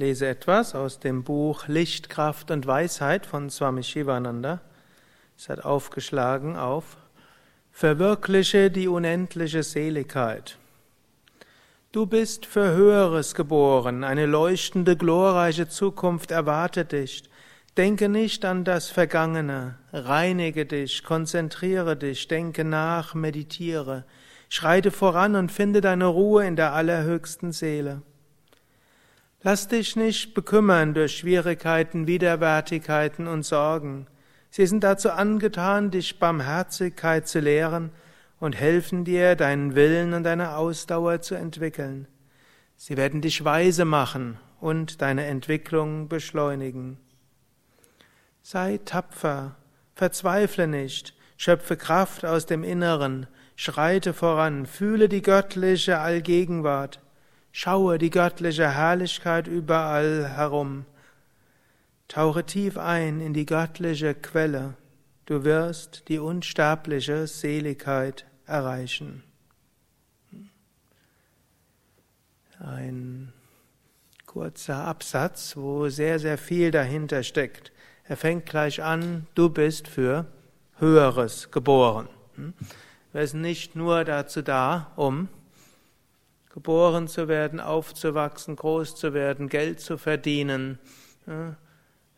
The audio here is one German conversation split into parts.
lese etwas aus dem Buch Licht, Kraft und Weisheit von Swami Shivananda. Es hat aufgeschlagen auf Verwirkliche die unendliche Seligkeit. Du bist für Höheres geboren, eine leuchtende, glorreiche Zukunft erwartet dich. Denke nicht an das Vergangene, reinige dich, konzentriere dich, denke nach, meditiere, schreite voran und finde deine Ruhe in der allerhöchsten Seele. Lass dich nicht bekümmern durch Schwierigkeiten, Widerwärtigkeiten und Sorgen. Sie sind dazu angetan, dich Barmherzigkeit zu lehren und helfen dir, deinen Willen und deine Ausdauer zu entwickeln. Sie werden dich weise machen und deine Entwicklung beschleunigen. Sei tapfer, verzweifle nicht, schöpfe Kraft aus dem Inneren, schreite voran, fühle die göttliche Allgegenwart. Schaue die göttliche Herrlichkeit überall herum. Tauche tief ein in die göttliche Quelle. Du wirst die unsterbliche Seligkeit erreichen. Ein kurzer Absatz, wo sehr, sehr viel dahinter steckt. Er fängt gleich an, du bist für Höheres geboren. Wir sind nicht nur dazu da, um geboren zu werden, aufzuwachsen, groß zu werden, Geld zu verdienen,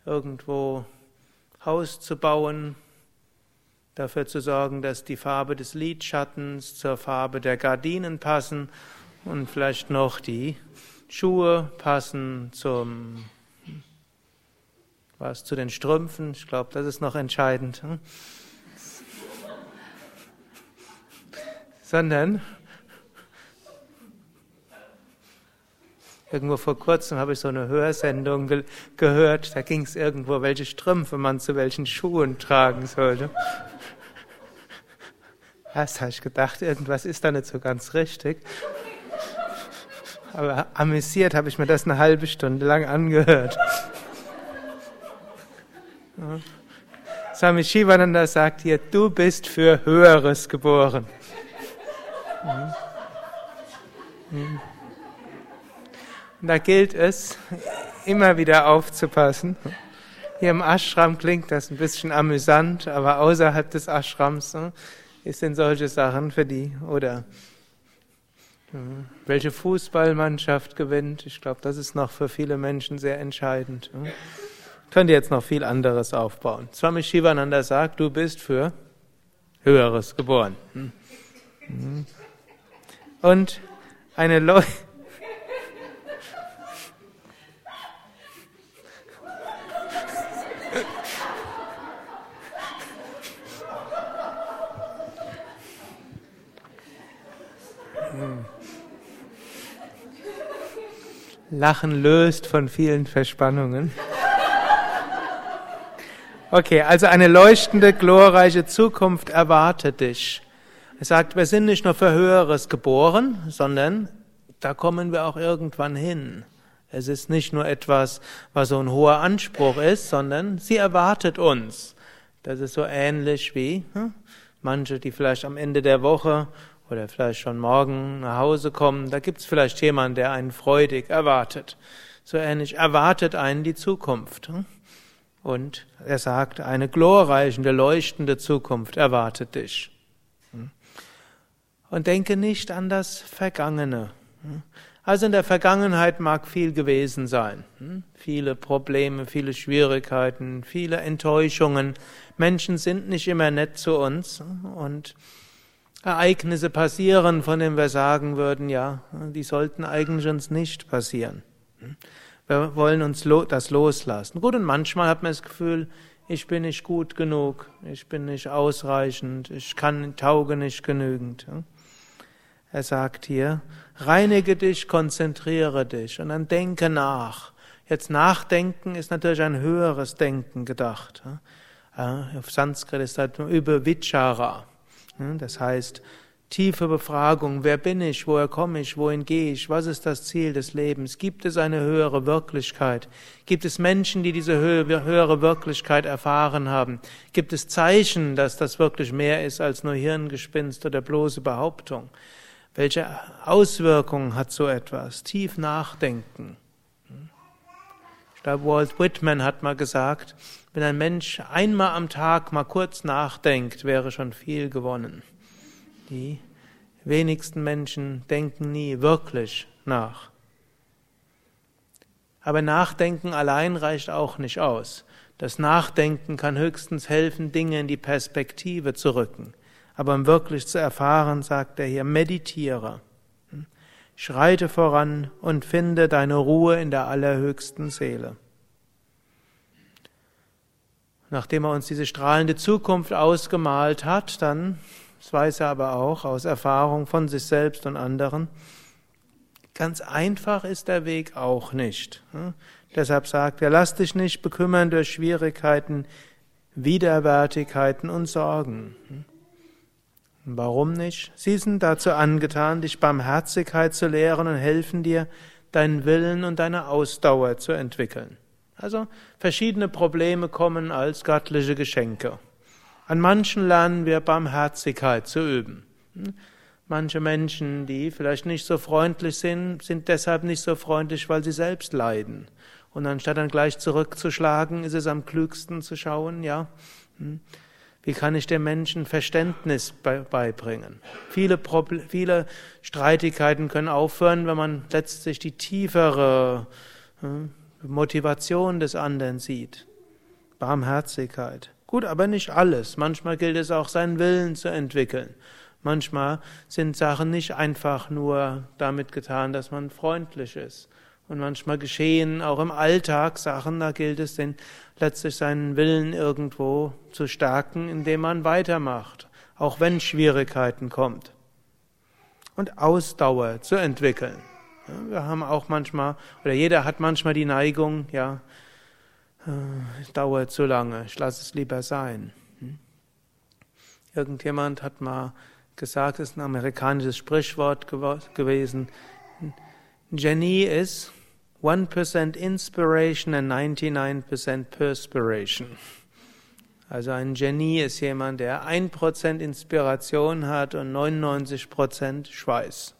irgendwo Haus zu bauen, dafür zu sorgen, dass die Farbe des Lidschattens zur Farbe der Gardinen passen und vielleicht noch die Schuhe passen zum was zu den Strümpfen. Ich glaube, das ist noch entscheidend. Hm? Sondern Irgendwo vor kurzem habe ich so eine Hörsendung ge gehört, da ging es irgendwo, welche Strümpfe man zu welchen Schuhen tragen sollte. Erst habe ich gedacht, irgendwas ist da nicht so ganz richtig. Aber amüsiert habe ich mir das eine halbe Stunde lang angehört. Ja. Swami Shivananda sagt hier, du bist für Höheres geboren. Mhm. Mhm. Da gilt es, immer wieder aufzupassen. Hier im Ashram klingt das ein bisschen amüsant, aber außerhalb des Ashrams ne, ist denn solche Sachen für die, oder welche Fußballmannschaft gewinnt, ich glaube, das ist noch für viele Menschen sehr entscheidend. Ne. Könnt ihr jetzt noch viel anderes aufbauen. Swami Shivananda sagt, du bist für Höheres geboren. Hm. Hm. Und eine Leute, Lachen löst von vielen Verspannungen. Okay, also eine leuchtende, glorreiche Zukunft erwartet dich. Er sagt, wir sind nicht nur für Höheres geboren, sondern da kommen wir auch irgendwann hin. Es ist nicht nur etwas, was so ein hoher Anspruch ist, sondern sie erwartet uns. Das ist so ähnlich wie hm, manche, die vielleicht am Ende der Woche oder vielleicht schon morgen nach Hause kommen, da gibt es vielleicht jemanden, der einen freudig erwartet. So ähnlich erwartet einen die Zukunft. Und er sagt, eine glorreichende, leuchtende Zukunft erwartet dich. Und denke nicht an das Vergangene. Also in der Vergangenheit mag viel gewesen sein. Viele Probleme, viele Schwierigkeiten, viele Enttäuschungen. Menschen sind nicht immer nett zu uns und Ereignisse passieren, von denen wir sagen würden, ja, die sollten eigentlich uns nicht passieren. Wir wollen uns das loslassen. Gut, und manchmal hat man das Gefühl, ich bin nicht gut genug, ich bin nicht ausreichend, ich kann, tauge nicht genügend. Er sagt hier, reinige dich, konzentriere dich und dann denke nach. Jetzt nachdenken ist natürlich ein höheres Denken gedacht. Auf Sanskrit ist das über Vichara. Hm, das heißt, tiefe Befragung, wer bin ich, woher komme ich, wohin gehe ich, was ist das Ziel des Lebens, gibt es eine höhere Wirklichkeit, gibt es Menschen, die diese höhere Wirklichkeit erfahren haben, gibt es Zeichen, dass das wirklich mehr ist als nur Hirngespinst oder bloße Behauptung, welche Auswirkungen hat so etwas, tief nachdenken. Da Walt Whitman hat mal gesagt, wenn ein Mensch einmal am Tag mal kurz nachdenkt, wäre schon viel gewonnen. Die wenigsten Menschen denken nie wirklich nach. Aber Nachdenken allein reicht auch nicht aus. Das Nachdenken kann höchstens helfen, Dinge in die Perspektive zu rücken. Aber um wirklich zu erfahren, sagt er hier, meditiere. Schreite voran und finde deine Ruhe in der allerhöchsten Seele. Nachdem er uns diese strahlende Zukunft ausgemalt hat, dann, das weiß er aber auch aus Erfahrung von sich selbst und anderen, ganz einfach ist der Weg auch nicht. Deshalb sagt er, lass dich nicht bekümmern durch Schwierigkeiten, Widerwärtigkeiten und Sorgen. Warum nicht? Sie sind dazu angetan, dich Barmherzigkeit zu lehren und helfen dir, deinen Willen und deine Ausdauer zu entwickeln. Also verschiedene Probleme kommen als göttliche Geschenke. An manchen lernen wir Barmherzigkeit zu üben. Manche Menschen, die vielleicht nicht so freundlich sind, sind deshalb nicht so freundlich, weil sie selbst leiden. Und anstatt dann gleich zurückzuschlagen, ist es am klügsten zu schauen, ja, hm, wie kann ich dem Menschen Verständnis beibringen? Viele, Proble viele Streitigkeiten können aufhören, wenn man letztlich die tiefere hm, Motivation des anderen sieht. Barmherzigkeit. Gut, aber nicht alles. Manchmal gilt es auch, seinen Willen zu entwickeln. Manchmal sind Sachen nicht einfach nur damit getan, dass man freundlich ist. Und manchmal geschehen auch im Alltag Sachen, da gilt es den, letztlich seinen Willen irgendwo zu stärken, indem man weitermacht, auch wenn Schwierigkeiten kommt. Und Ausdauer zu entwickeln. Wir haben auch manchmal, oder jeder hat manchmal die Neigung, ja, es äh, dauert zu lange, ich lasse es lieber sein. Hm? Irgendjemand hat mal gesagt, es ist ein amerikanisches Sprichwort gewesen, Genie ist 1% Inspiration and 99% Perspiration. Also ein Genie ist jemand, der 1% Inspiration hat und 99% Schweiß.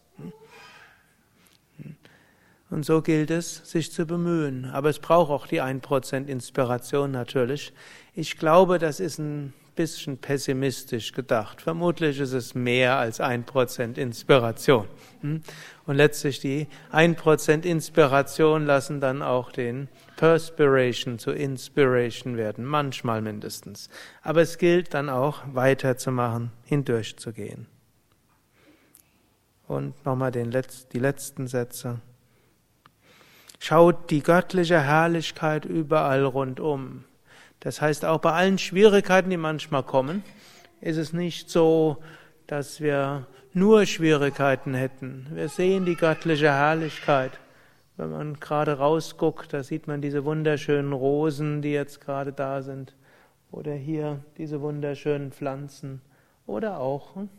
Und so gilt es, sich zu bemühen. Aber es braucht auch die 1% Inspiration natürlich. Ich glaube, das ist ein bisschen pessimistisch gedacht. Vermutlich ist es mehr als 1% Inspiration. Hm? Und letztlich die 1% Inspiration lassen dann auch den Perspiration zu Inspiration werden, manchmal mindestens. Aber es gilt dann auch weiterzumachen, hindurchzugehen. Und nochmal Letz-, die letzten Sätze. Schaut die göttliche Herrlichkeit überall rundum. Das heißt, auch bei allen Schwierigkeiten, die manchmal kommen, ist es nicht so, dass wir nur Schwierigkeiten hätten. Wir sehen die göttliche Herrlichkeit. Wenn man gerade rausguckt, da sieht man diese wunderschönen Rosen, die jetzt gerade da sind. Oder hier diese wunderschönen Pflanzen. Oder auch hm,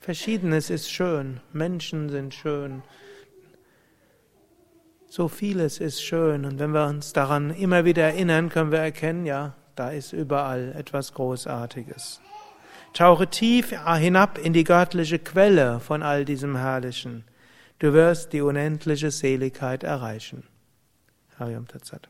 Verschiedenes ist schön. Menschen sind schön. So vieles ist schön und wenn wir uns daran immer wieder erinnern, können wir erkennen, ja, da ist überall etwas Großartiges. Tauche tief hinab in die göttliche Quelle von all diesem Herrlichen. Du wirst die unendliche Seligkeit erreichen. Hariam Tatsat.